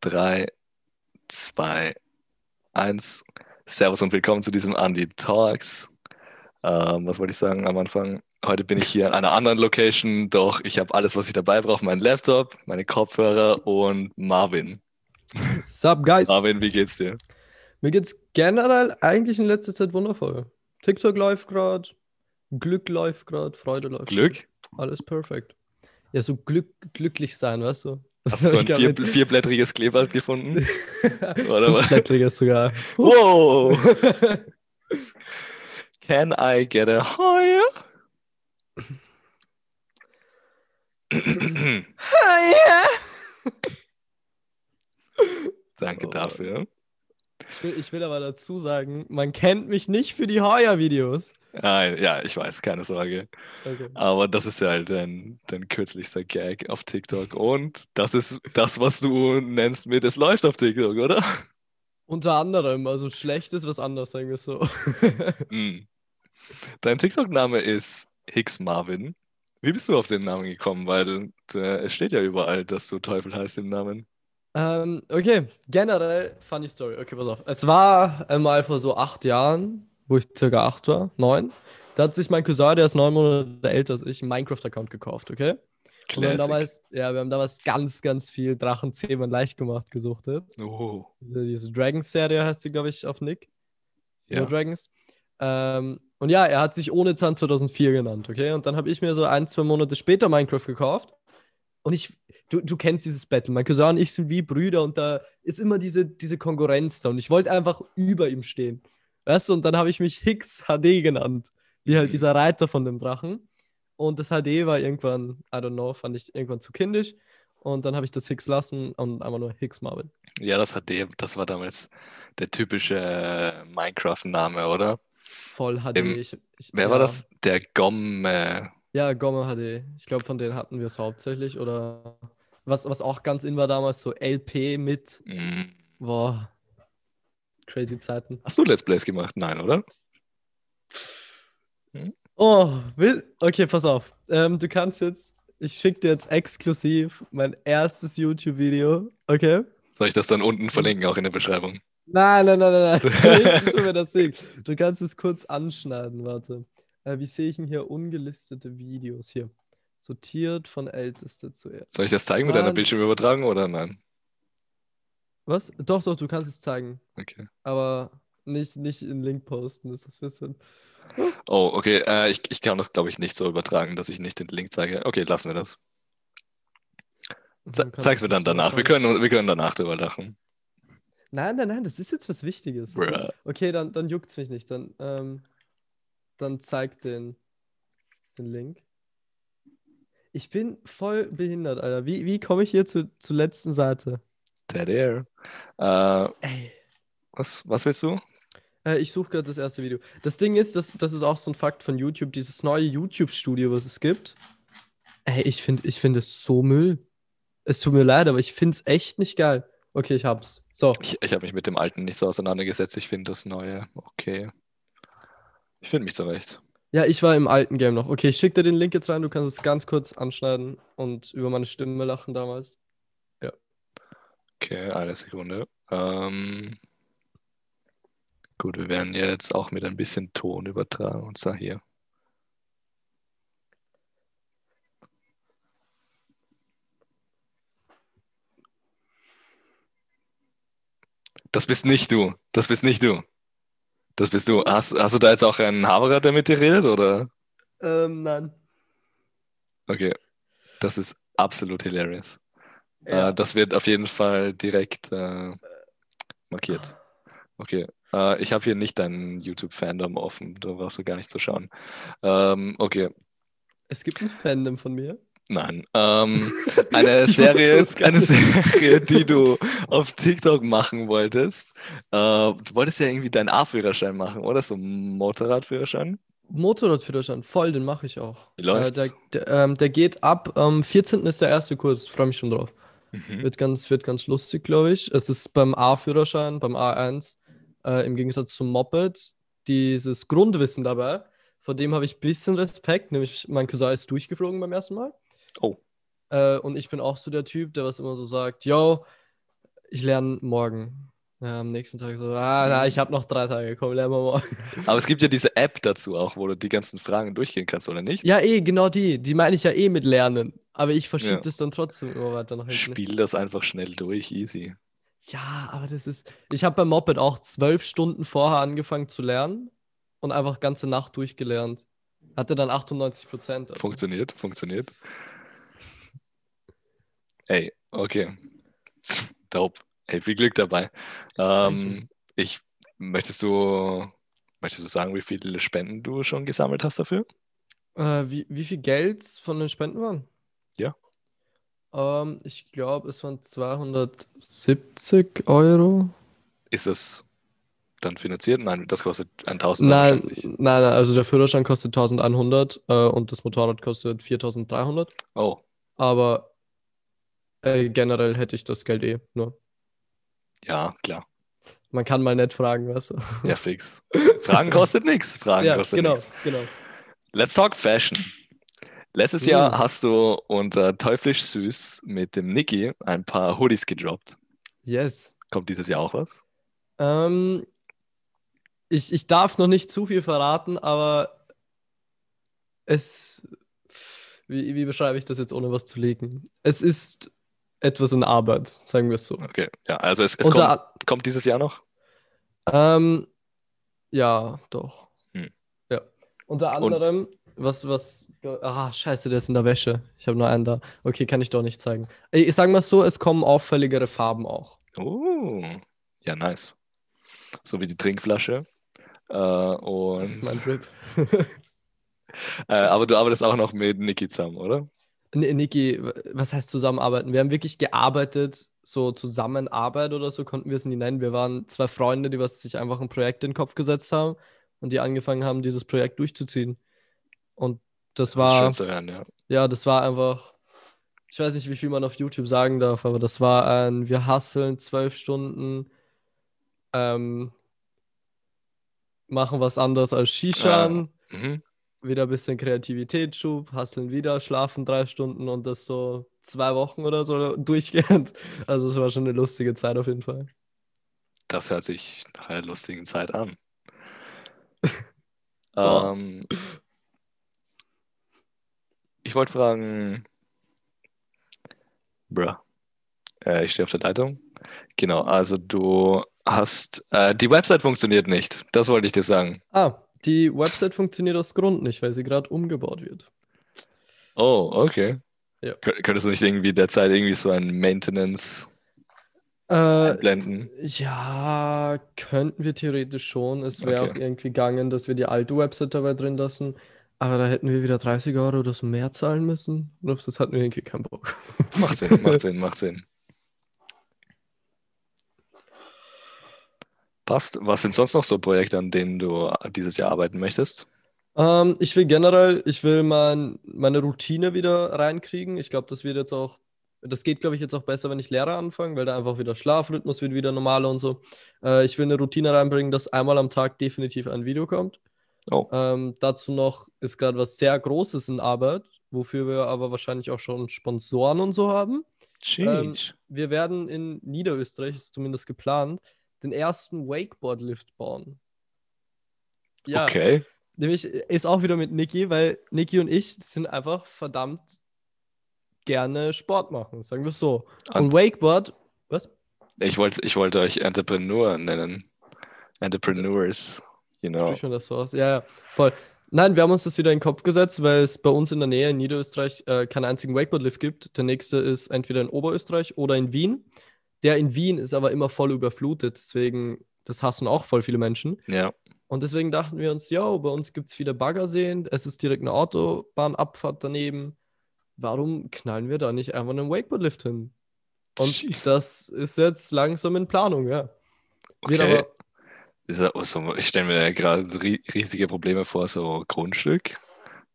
3, 2, 1. Servus und willkommen zu diesem Andy Talks. Ähm, was wollte ich sagen am Anfang? Heute bin ich hier an einer anderen Location, doch ich habe alles, was ich dabei brauche: meinen Laptop, meine Kopfhörer und Marvin. Sup, guys? Marvin, wie geht's dir? Mir geht's generell eigentlich in letzter Zeit wundervoll. TikTok läuft gerade, Glück läuft gerade, Freude läuft. Glück? grad. Alles perfekt. Ja, so Glück, glücklich sein, weißt du? Hast du so ein vier, vierblättriges Kleeblatt gefunden? Oder was? Fünfblättriges sogar. Wow! Can I get a higher? Danke Oh. dafür. Ich will, ich will aber dazu sagen, man kennt mich nicht für die Heuer-Videos. Ah, ja, ich weiß, keine Sorge. Okay. Aber das ist ja halt dein, dein kürzlichster Gag auf TikTok. Und das ist das, was du nennst mit es läuft auf TikTok, oder? Unter anderem, also schlecht ist was anderes, sagen wir es so. Hm. Dein TikTok-Name ist Hicks Marvin. Wie bist du auf den Namen gekommen? Weil äh, es steht ja überall, dass du Teufel heißt im Namen. Ähm, okay, generell funny Story. Okay, pass auf. Es war einmal vor so acht Jahren, wo ich circa acht war, neun. Da hat sich mein Cousin, der ist neun Monate älter als ich, einen Minecraft-Account gekauft, okay? Und wir haben damals, ja, wir haben damals ganz, ganz viel Drachenzähmen leicht gemacht gesuchtet. Oh, Diese, diese Dragons-Serie heißt sie, glaube ich, auf Nick. ja. No Dragons. Ähm, und ja, er hat sich ohne Zahn 2004 genannt, okay? Und dann habe ich mir so ein, zwei Monate später Minecraft gekauft. Und ich, du, du kennst dieses Battle. Mein Cousin und ich sind wie Brüder und da ist immer diese, diese Konkurrenz da. Und ich wollte einfach über ihm stehen. Weißt du? Und dann habe ich mich Hicks HD genannt. Wie halt Mhm. dieser Reiter von dem Drachen. Und das HD war irgendwann, I don't know, fand ich irgendwann zu kindisch. Und dann habe ich das Hicks lassen und einfach nur Hicks Marvin. Ja, das der, das war damals der typische äh, Minecraft-Name, oder? Voll HD. Im- ich, ich, Wer ja. war das? Der Gomme. Ja, Gomme HD. Ich glaube, von denen hatten wir es hauptsächlich. Oder was, was auch ganz in war damals, so LP mit. Hm. Boah. Crazy Zeiten. Hast du Let's Plays gemacht? Nein, oder? Oh, will. Okay, pass auf. Ähm, du kannst jetzt. Ich schicke dir jetzt exklusiv mein erstes YouTube-Video. Okay? Soll ich das dann unten verlinken, auch in der Beschreibung? Nein, nein, nein, nein, mir das sehen. Du kannst es kurz anschneiden, warte. Äh, wie sehe ich denn hier ungelistete Videos? Hier. Sortiert von älteste zuerst. Soll ich das zeigen mit einer Mann. Bildschirmübertragung oder nein? Was? Doch, doch, du kannst es zeigen. Okay. aber nicht, nicht in Link posten, ist das ein bisschen. Oh, okay. Äh, ich, ich kann das, glaube ich, nicht so übertragen, dass ich nicht den Link zeige. Okay, lassen wir das. Ze zeig's es mir dann danach. Wir können, wir können danach drüber lachen. Nein, nein, nein, das ist jetzt was Wichtiges. Bruh. Okay, dann, dann juckt's mich nicht. Dann, ähm, dann zeig den, den Link. Ich bin voll behindert, Alter. Wie, wie komme ich hier zu, zur letzten Seite? Dead Air. Äh, Ey. was, was willst du? Äh, ich suche gerade das erste Video. Das Ding ist, das, das ist auch so ein Fakt von YouTube, dieses neue YouTube-Studio, was es gibt. Ey, ich finde ich find es so Müll. Es tut mir leid, aber ich finde es echt nicht geil. Okay, ich hab's. So. Ich, ich habe mich mit dem alten nicht so auseinandergesetzt. Ich finde das neue okay. Ich finde mich zurecht. Ja, ich war im alten Game noch. Okay, ich schicke dir den Link jetzt rein, du kannst es ganz kurz anschneiden und über meine Stimme lachen damals. Okay, eine Sekunde. Ähm, gut, wir werden jetzt auch mit ein bisschen Ton übertragen. Und zwar hier. Das bist nicht du. Das bist nicht du. Das bist du. Hast, hast du da jetzt auch einen Haberer, der mit dir redet, oder? Ähm, nein. Okay. Das ist absolut hilarious. Ja. Äh, das wird auf jeden Fall direkt äh, markiert. Okay. Äh, ich habe hier nicht deinen YouTube-Fandom offen. Da brauchst du gar nicht zu schauen. Ähm, okay. Es gibt ein Fandom von mir. Nein. Ähm, eine Serie, eine. Serie, die du auf TikTok machen wolltest. Äh, du wolltest ja irgendwie deinen A-Führerschein machen, oder? So Motorradführerschein? Motorradführerschein, voll, den mache ich auch. Wie läuft's? Äh, der, der, ähm, der geht ab. Am 14. ist der erste Kurs, freue mich schon drauf. Mhm. Wird ganz, wird ganz lustig, glaube ich. Es ist beim A-Führerschein, beim A1, äh, im Gegensatz zum Moped, dieses Grundwissen dabei. Vor dem habe ich ein bisschen Respekt, nämlich mein Cousin ist durchgeflogen beim ersten Mal. Oh. Äh, und ich bin auch so der Typ, der was immer so sagt, yo, Ich lerne morgen. Ja, am nächsten Tag so, ah, na, ich habe noch drei Tage, komm, lernen wir morgen. Aber es gibt ja diese App dazu auch, wo du die ganzen Fragen durchgehen kannst, oder nicht? Ja, eh, genau die. Die meine ich ja eh mit Lernen. Aber ich verschiebe Ja. das dann trotzdem immer weiter nach hinten. Spiel das einfach schnell durch, easy. Ja, aber das ist. Ich habe beim Moped auch zwölf Stunden vorher angefangen zu lernen und einfach ganze Nacht durchgelernt. Hatte dann 98 Prozent. Also. Funktioniert, funktioniert. Ey, okay. Dope. Hey, viel Glück dabei. Ähm, ich, möchtest du, möchtest du sagen, wie viele Spenden du schon gesammelt hast dafür? Äh, wie, wie viel Geld von den Spenden waren? Ja. Ähm, ich glaube, es waren 270 Euro. Ist das dann finanziert? Nein, das kostet 1000 Nein, nein, nein, also der Führerschein kostet 1100 äh, und das Motorrad kostet 4300. Oh, Aber äh, generell hätte ich das Geld eh nur. ja, klar. Man kann mal nett fragen, was. Ja, fix. Fragen kostet nichts. Fragen Ja, kostet genau, nichts. genau. Let's talk Fashion. Letztes Mm. Jahr hast du unter Teuflisch Süß mit dem Niki ein paar Hoodies gedroppt. Yes. Kommt dieses Jahr auch was? Ähm, ich, ich darf noch nicht zu viel verraten, aber es. Wie, wie beschreibe ich das jetzt, ohne was zu legen? Es ist etwas in Arbeit, sagen wir es so. Okay, ja, also es, es kommt, kommt dieses Jahr noch? ähm, ja, doch. Hm. Ja. Unter Und- anderem, was, was. Ah, scheiße, der ist in der Wäsche. Ich habe nur einen da. Okay, kann ich doch nicht zeigen. Ich sag mal so, es kommen auffälligere Farben auch. Oh, ja, nice. So wie die Trinkflasche. Äh, Das und, ist mein Drip. äh, aber du arbeitest auch noch mit Niki zusammen, oder? Niki, was heißt zusammenarbeiten? Wir haben wirklich gearbeitet, so Zusammenarbeit oder so konnten wir es nie nennen. Wir waren zwei Freunde, die was sich einfach ein Projekt in den Kopf gesetzt haben und die angefangen haben, dieses Projekt durchzuziehen. Und das Das ist war, schön zu hören, ja. ja, das war einfach, ich weiß nicht, wie viel man auf YouTube sagen darf, aber das war ein, wir hasseln zwölf Stunden, ähm, machen was anderes als Shishan Mhm. Wieder ein bisschen Kreativitätsschub, hasseln wieder, schlafen drei Stunden und das so zwei Wochen oder so durchgehend. Also es war schon eine lustige Zeit auf jeden Fall. Das hört sich nach einer lustigen Zeit an. Ja. ähm, ich wollte fragen, bruh, äh, ich stehe auf der Leitung. Genau, also du hast, äh, die Website funktioniert nicht, das wollte ich dir sagen. Ah, die Website funktioniert aus Grund nicht, weil sie gerade umgebaut wird. Oh, okay. Ja. Kö- Könntest du nicht irgendwie derzeit irgendwie so ein Maintenance Äh, einblenden? ja, könnten wir theoretisch schon. Es wäre Okay. auch irgendwie gegangen, dass wir die alte Website dabei drin lassen. Aber da hätten wir wieder 30 Euro oder so mehr zahlen müssen. Und auf das hatten wir irgendwie keinen Bock. Macht Sinn, macht Sinn, macht Sinn. Passt. Was sind sonst noch so Projekte, an denen du dieses Jahr arbeiten möchtest? Ähm, ich will generell, ich will mein, meine Routine wieder reinkriegen. Ich glaube, das wird jetzt auch, das geht, glaube ich, jetzt auch besser, wenn ich Lehrer anfange, weil da einfach wieder Schlafrhythmus wird wieder normaler und so. Äh, ich will eine Routine reinbringen, dass einmal am Tag definitiv ein Video kommt. Oh, Ähm, dazu noch ist gerade was sehr Großes in Arbeit, wofür wir aber wahrscheinlich auch schon Sponsoren und so haben. ähm. Wir werden in Niederösterreich, ist zumindest geplant, den ersten Wakeboard-Lift bauen. Ja. Okay. Nämlich ist auch wieder mit Niki, weil Niki und ich sind einfach verdammt gerne Sport machen, sagen wir es so. Und Und Wakeboard, was? ich wollte, ich wollte euch Entrepreneur nennen. Entrepreneurs, you know. Spricht man das so aus? Ja, ja, voll. Nein, wir haben uns das wieder in den Kopf gesetzt, weil es bei uns in der Nähe in Niederösterreich äh, keinen einzigen Wakeboard-Lift gibt. Der nächste ist entweder in Oberösterreich oder in Wien. Der in Wien ist aber immer voll überflutet, deswegen, das hassen auch voll viele Menschen. Ja, Und deswegen dachten wir uns, ja, bei uns gibt es viele Baggerseen, es ist direkt eine Autobahnabfahrt daneben. Warum knallen wir da nicht einfach einen Wakeboard-Lift hin? Und das ist jetzt langsam in Planung, ja. Wird okay. aber, Ist ja auch so, ich stelle mir gerade riesige Probleme vor, so Grundstück.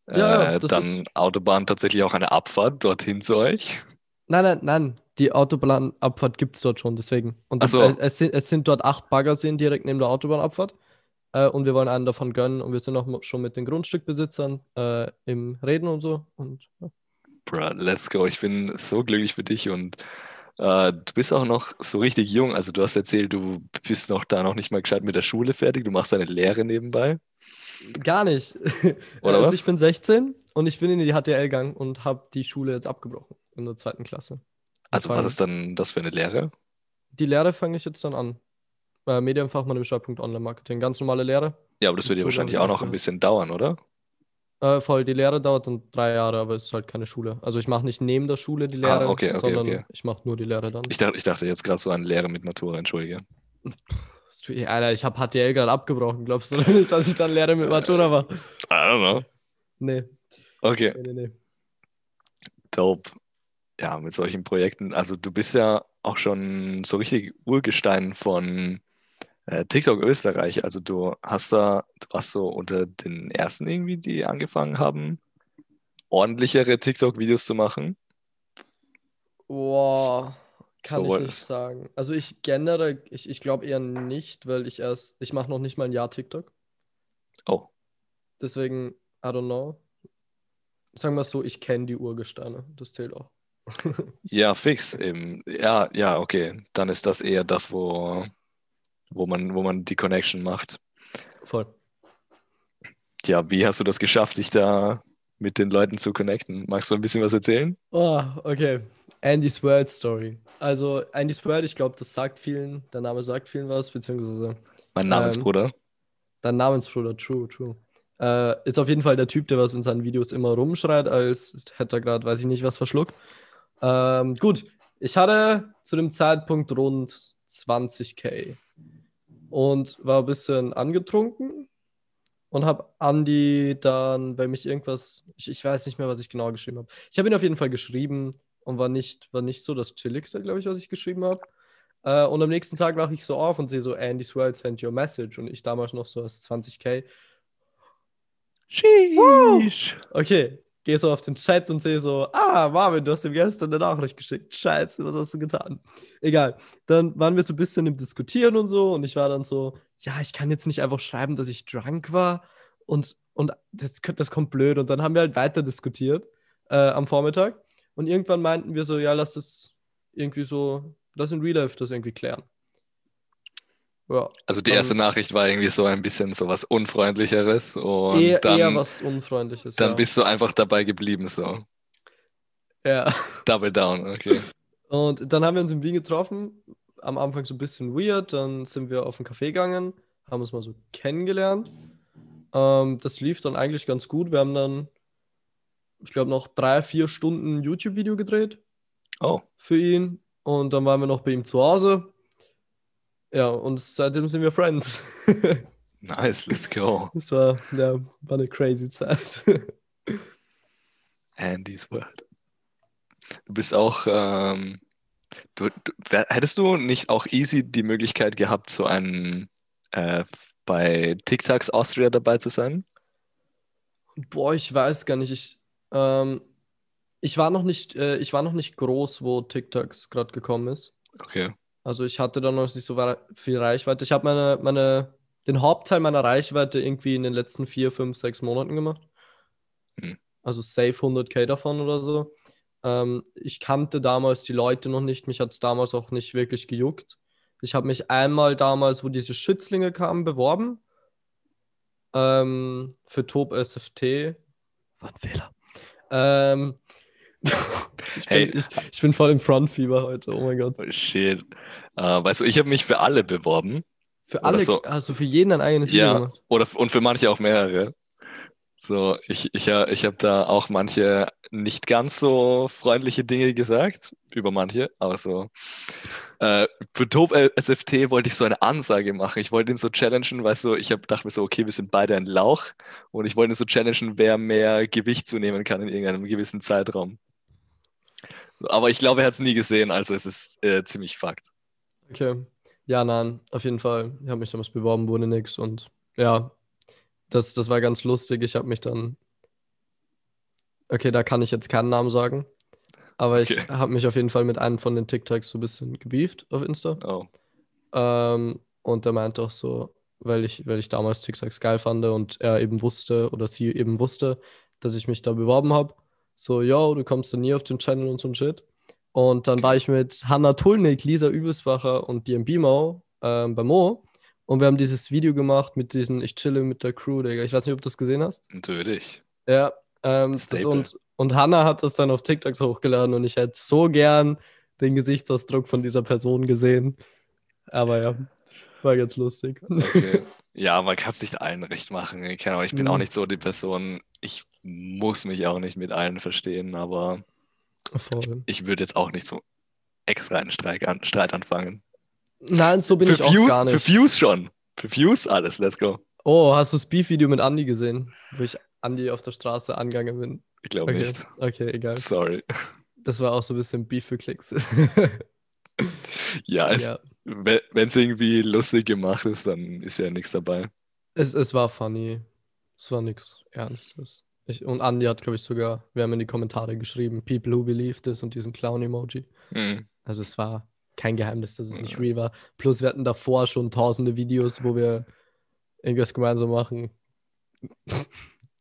Ja, ja, äh, dann Autobahn tatsächlich auch eine Abfahrt dorthin zu euch. nein, nein, nein, die Autobahnabfahrt gibt es dort schon, deswegen. Und das, so. es, es, sind, es sind dort acht Baggerseen direkt neben der Autobahnabfahrt. Äh, und wir wollen einen davon gönnen und wir sind auch schon mit den Grundstückbesitzern äh, im Reden und so. Und ja. Bruh, let's go. Ich bin so glücklich für dich und Äh, du bist auch noch so richtig jung. Also du hast erzählt, du bist noch da noch nicht mal gescheit mit der Schule fertig. Du machst deine Lehre nebenbei. Gar nicht. Oder also was? ich bin 16 und ich bin in die HTL gegangen und habe die Schule jetzt abgebrochen in der zweiten Klasse. Also was ist dann das für eine Lehre? Die Lehre fange ich jetzt dann an. Äh, Medienfachmann im Schwerpunkt Online-Marketing. Ganz normale Lehre. Ja, aber das wird ja wahrscheinlich auch noch ein bisschen dauern, oder? Äh, voll, die Lehre dauert dann drei Jahre, aber es ist halt keine Schule. Also ich mache nicht neben der Schule die Lehre, Ah, okay, okay, sondern okay. ich mache nur die Lehre dann. Ich dachte, ich dachte jetzt gerade so an Lehre mit Matura, entschuldige. Alter, ich habe HTL gerade abgebrochen. Glaubst du nicht, dass ich dann Lehre mit Matura war? I don't know. Nee, Okay, nee, nee, nee. dope. Ja, mit solchen Projekten. Also du bist ja auch schon so richtig Urgestein von äh, TikTok Österreich. Also du hast da, du warst so unter den ersten irgendwie, die angefangen haben, ordentlichere TikTok-Videos zu machen. Boah, kann So ich nicht sagen. Also ich generell, ich, ich glaube eher nicht, weil ich erst, ich mache noch nicht mal ein Jahr TikTok. Oh, Deswegen, I don't know. Sagen wir es so, ich kenne die Urgesteine. Das zählt auch. Ja, fix eben. Ja, ja, okay. Dann ist das eher das, wo, wo man, wo man die Connection macht. Voll. Ja, wie hast du das geschafft, dich da mit den Leuten zu connecten? Magst du ein bisschen was erzählen? Oh, okay. Andy's World Story. Also, Andy's World, ich glaube, das sagt vielen, der Name sagt vielen was, beziehungsweise Mein Ähm, Namensbruder. dein Namensbruder, true, true. Äh, ist auf jeden Fall der Typ, der was in seinen Videos immer rumschreit, als hätte er gerade, weiß ich nicht, was verschluckt. Ähm, gut, ich hatte zu dem Zeitpunkt rund 20k und war ein bisschen angetrunken und habe Andy dann, weil mich irgendwas, ich, ich weiß nicht mehr, was ich genau geschrieben habe. Ich habe ihn auf jeden Fall geschrieben und war nicht, war nicht so das Chilligste, glaube ich, was ich geschrieben habe. Äh, und am nächsten Tag wache ich so auf und sehe so, Andy's World sent your message. Und ich damals noch so als 20k. Sheesh. Okay, gehe so auf den Chat und sehe so, ah, Marvin, du hast ihm gestern eine Nachricht geschickt. Scheiße, was hast du getan? Egal. Dann waren wir so ein bisschen im Diskutieren und so. Und ich war dann so, ja, ich kann jetzt nicht einfach schreiben, dass ich drunk war. Und, und das, das kommt blöd. Und dann haben wir halt weiter diskutiert äh, am Vormittag. Und irgendwann meinten wir so, ja, lass das irgendwie so, lass in Real das irgendwie klären. Ja. Also die Dann- erste Nachricht war irgendwie so ein bisschen so was Unfreundlicheres und eher, dann, eher was Unfreundliches. dann ja. bist du einfach dabei geblieben, so. ja. Double down, okay. Und dann haben wir uns in Wien getroffen. Am Anfang so ein bisschen weird. Dann sind wir auf einen Café gegangen, haben uns mal so kennengelernt. Ähm, das lief dann eigentlich ganz gut. Wir haben dann, ich glaube, noch drei, vier Stunden YouTube-Video gedreht Oh, für ihn. Und dann waren wir noch bei ihm zu Hause. Ja, und seitdem sind wir Friends. nice, let's go. das war, ja, war eine crazy Zeit. Andy's World. Du bist auch, ähm, du, du, hättest du nicht auch easy die Möglichkeit gehabt, so einen äh, bei TikToks Austria dabei zu sein? Boah, ich weiß gar nicht. Ich, ähm, ich war noch nicht, äh, ich war noch nicht groß, wo TikToks gerade gekommen ist. Okay. Also ich hatte da noch nicht so viel Reichweite. Ich habe meine, meine, den Hauptteil meiner Reichweite irgendwie in den letzten vier, fünf, sechs Monaten gemacht. Hm. Also safe 100k davon oder so. Ähm, ich kannte damals die Leute noch nicht. Mich hat es damals auch nicht wirklich gejuckt. Ich habe mich einmal damals, wo diese Schützlinge kamen, beworben. Ähm, für Top SFT. War ein Fehler. Ähm, ich, Hey. bin, ich, ich bin voll im Frontfieber heute. Oh mein Gott. Oh, shit. Äh, weißt du, ich habe mich für alle beworben. Für alle, so. also für jeden ein eigenes Video Ja, oder und für manche auch mehrere. So, ich, ich, ja- ich habe da auch manche nicht ganz so freundliche Dinge gesagt, über manche, aber so. Äh, für Top SFT wollte ich so eine Ansage machen. Ich wollte ihn so challengen, weißt du, ich hab, dachte mir so, okay, wir sind beide ein Lauch und ich wollte ihn so challengen, wer mehr Gewicht zunehmen kann in irgendeinem gewissen Zeitraum. Aber ich glaube, er hat es nie gesehen, also es ist äh, ziemlich Fakt. Okay. Ja, nein, auf jeden Fall. Ich habe mich damals beworben, wurde nix und ja, das, das war ganz lustig. Ich habe mich dann. Okay, da kann ich jetzt keinen Namen sagen. Aber ich Okay. habe mich auf jeden Fall mit einem von den TikToks so ein bisschen gebieft auf Insta. Oh, Ähm, und der meinte auch so, weil ich, weil ich damals TikToks geil fand und er eben wusste oder sie eben wusste, dass ich mich da beworben habe. So, yo, du kommst dann nie auf den Channel und so ein Shit. Und dann war ich mit Hanna Tulnik, Lisa Übelsbacher und DMB Mo ähm, bei Mo. Und wir haben dieses Video gemacht mit diesen Ich chille mit der Crew, Digga. Ich weiß nicht, ob du das gesehen hast. Natürlich. Ja. Ähm, das und, und Hanna hat das dann auf TikToks hochgeladen und ich hätte so gern den Gesichtsausdruck von dieser Person gesehen. Aber ja, war ganz lustig. Okay. Ja, man kann es nicht allen recht machen. Ich, kann auch, ich bin auch Mhm. nicht so die Person. Ich muss mich auch nicht mit allen verstehen, aber Voll. ich würde jetzt auch nicht so extra einen Streit, an, Streit anfangen. Nein, so bin Für ich auch Views, gar für nicht. Views schon. Für Views alles, let's go. Oh, hast du das Beef-Video mit Andy gesehen? Wo ich Andy auf der Straße angegangen bin. Ich glaube Okay, nicht. okay, egal. Sorry. Das war auch so ein bisschen Beef für Klicks. Ja, es, ja. wenn es irgendwie lustig gemacht ist, dann ist ja nichts dabei. Es, es war funny. Es war nichts Ernstes. Ich, und Andy hat, glaube ich, sogar, wir haben in die Kommentare geschrieben, People who believe this und diesen Clown-Emoji. Mhm. Also es war kein Geheimnis, dass es nicht real war. Plus wir hatten davor schon tausende Videos, wo wir irgendwas gemeinsam machen.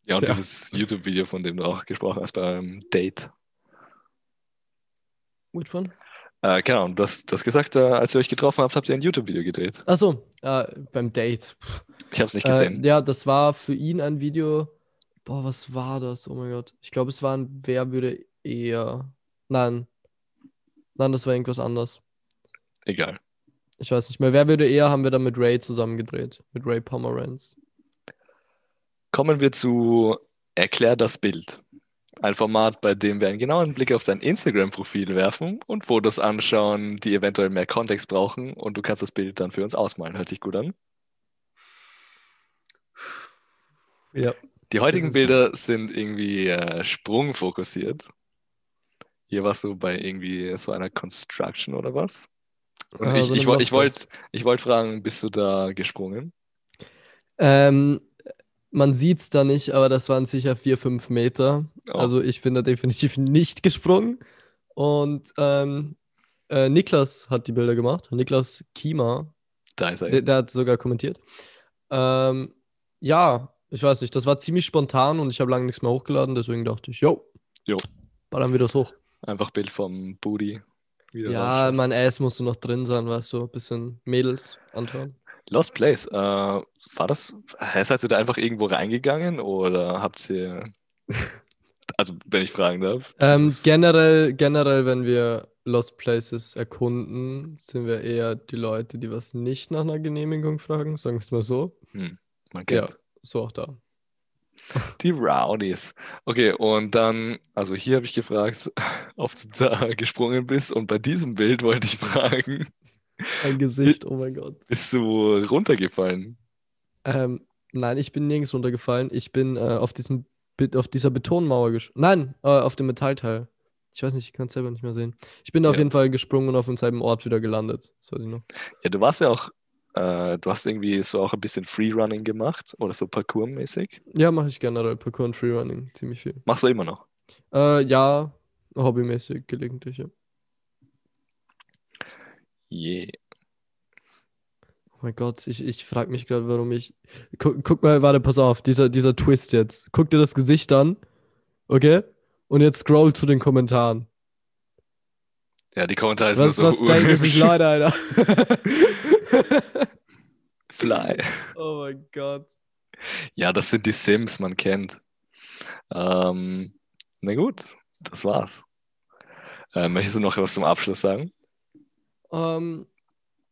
Ja, und Ja. dieses YouTube-Video, von dem du auch gesprochen hast beim Date. Which one? Äh, genau, und du hast, du hast gesagt, äh, als ihr euch getroffen habt, habt ihr ein YouTube-Video gedreht. Achso, äh, beim Date. Pff. Ich habe es nicht Äh, gesehen. ja, das war für ihn ein Video. Boah, was war das? Oh mein Gott. Ich glaube, es war ein Wer würde eher. Nein. Nein, das war irgendwas anderes. Egal. Ich weiß nicht mehr. Wer würde eher haben wir dann mit Ray zusammen gedreht. Mit Ray Pomeranz. Kommen wir zu Erklär das Bild. Ein Format, bei dem wir einen genauen Blick auf dein Instagram-Profil werfen und Fotos anschauen, die eventuell mehr Kontext brauchen und du kannst das Bild dann für uns ausmalen. Hört sich gut an. Ja. Die heutigen. Bilder sind irgendwie äh, sprungfokussiert. Hier warst du bei irgendwie so einer Construction oder was? Und Ah, ich, so ich, ich Lost wollte ich wollt fragen, bist du da gesprungen? Ähm, man sieht es da nicht, aber das waren sicher vier, fünf Meter. Oh. Also ich bin da definitiv nicht gesprungen. Und ähm, äh, Niklas hat die Bilder gemacht. Niklas Kiemer, Da ist er. der, der hat sogar kommentiert. Ähm, ja, ich weiß nicht, das war ziemlich spontan und ich habe lange nichts mehr hochgeladen, deswegen dachte ich, jo, Jo. ballern wir das hoch. Einfach Bild vom Booty. Ja, rausschaust. mein Ass musste noch drin sein, weißt du, ein bisschen Mädels anschauen. Lost Place, äh, war das, seid ihr da einfach irgendwo reingegangen oder habt ihr, also wenn ich fragen darf, Ähm, generell, generell, wenn wir Lost Places erkunden, sind wir eher die Leute, die was nicht nach einer Genehmigung fragen, sagen wir es mal so. hm, man Ja, kennt so auch da. die Rowdies. Okay, und dann, also hier habe ich gefragt, ob du da gesprungen bist und bei diesem Bild wollte ich fragen, Ein Gesicht, oh mein Gott. bist du runtergefallen? Ähm, nein, ich bin nirgends runtergefallen. Ich bin äh, auf diesem auf dieser Betonmauer gesprungen. Nein, äh, auf dem Metallteil. Ich weiß nicht, ich kann es selber nicht mehr sehen. Ich bin da auf Ja. jeden Fall gesprungen und auf demselben Ort wieder gelandet. Das weiß ich noch. Ja, du warst ja auch, äh, du hast irgendwie so auch ein bisschen Freerunning gemacht oder so Parkour-mäßig. Ja, mache ich generell. Parkour und Freerunning. Ziemlich viel. Machst du immer noch? Äh, ja, hobbymäßig gelegentlich, ja. Yeah. Oh mein Gott, ich, ich frage mich gerade, warum ich. Guck, guck mal, warte, pass auf, dieser, dieser Twist jetzt. Guck dir das Gesicht an. Okay? Und jetzt scroll zu den Kommentaren. Ja, die Kommentare sind Was, so was denken sich. Leute, Alter? Fly. oh mein Gott. Ja, das sind die Sims, man kennt. Ähm, na gut, das war's. Äh, möchtest du noch was zum Abschluss sagen? Ähm,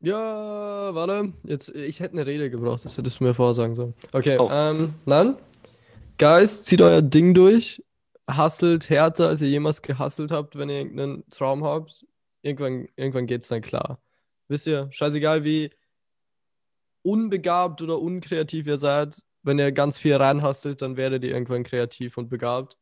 ja, warte. Jetzt, ich hätte eine Rede gebraucht, das hättest du mir vorsagen sollen. Okay, Oh. ähm, dann, Guys, zieht euer Ding durch. Hustelt härter, als ihr jemals gehustelt habt, wenn ihr irgendeinen Traum habt. Irgendwann, irgendwann geht's dann klar. Wisst ihr, scheißegal wie unbegabt oder unkreativ ihr seid, wenn ihr ganz viel reinhustelt, dann werdet ihr irgendwann kreativ und begabt.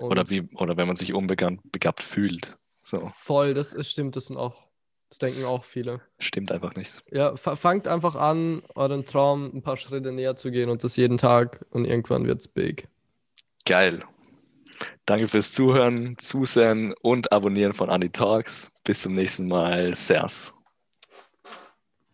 Und Oder wie, oder wenn man sich unbegabt begabt fühlt. So, Voll, das ist, stimmt, das sind auch, das denken auch viele. stimmt einfach nicht. Ja, fa- fangt einfach an, euren Traum ein paar Schritte näher zu gehen und das jeden Tag und irgendwann wird's big. Geil. Danke fürs Zuhören, Zusehen und Abonnieren von Andy Talks. Bis zum nächsten Mal. Servus.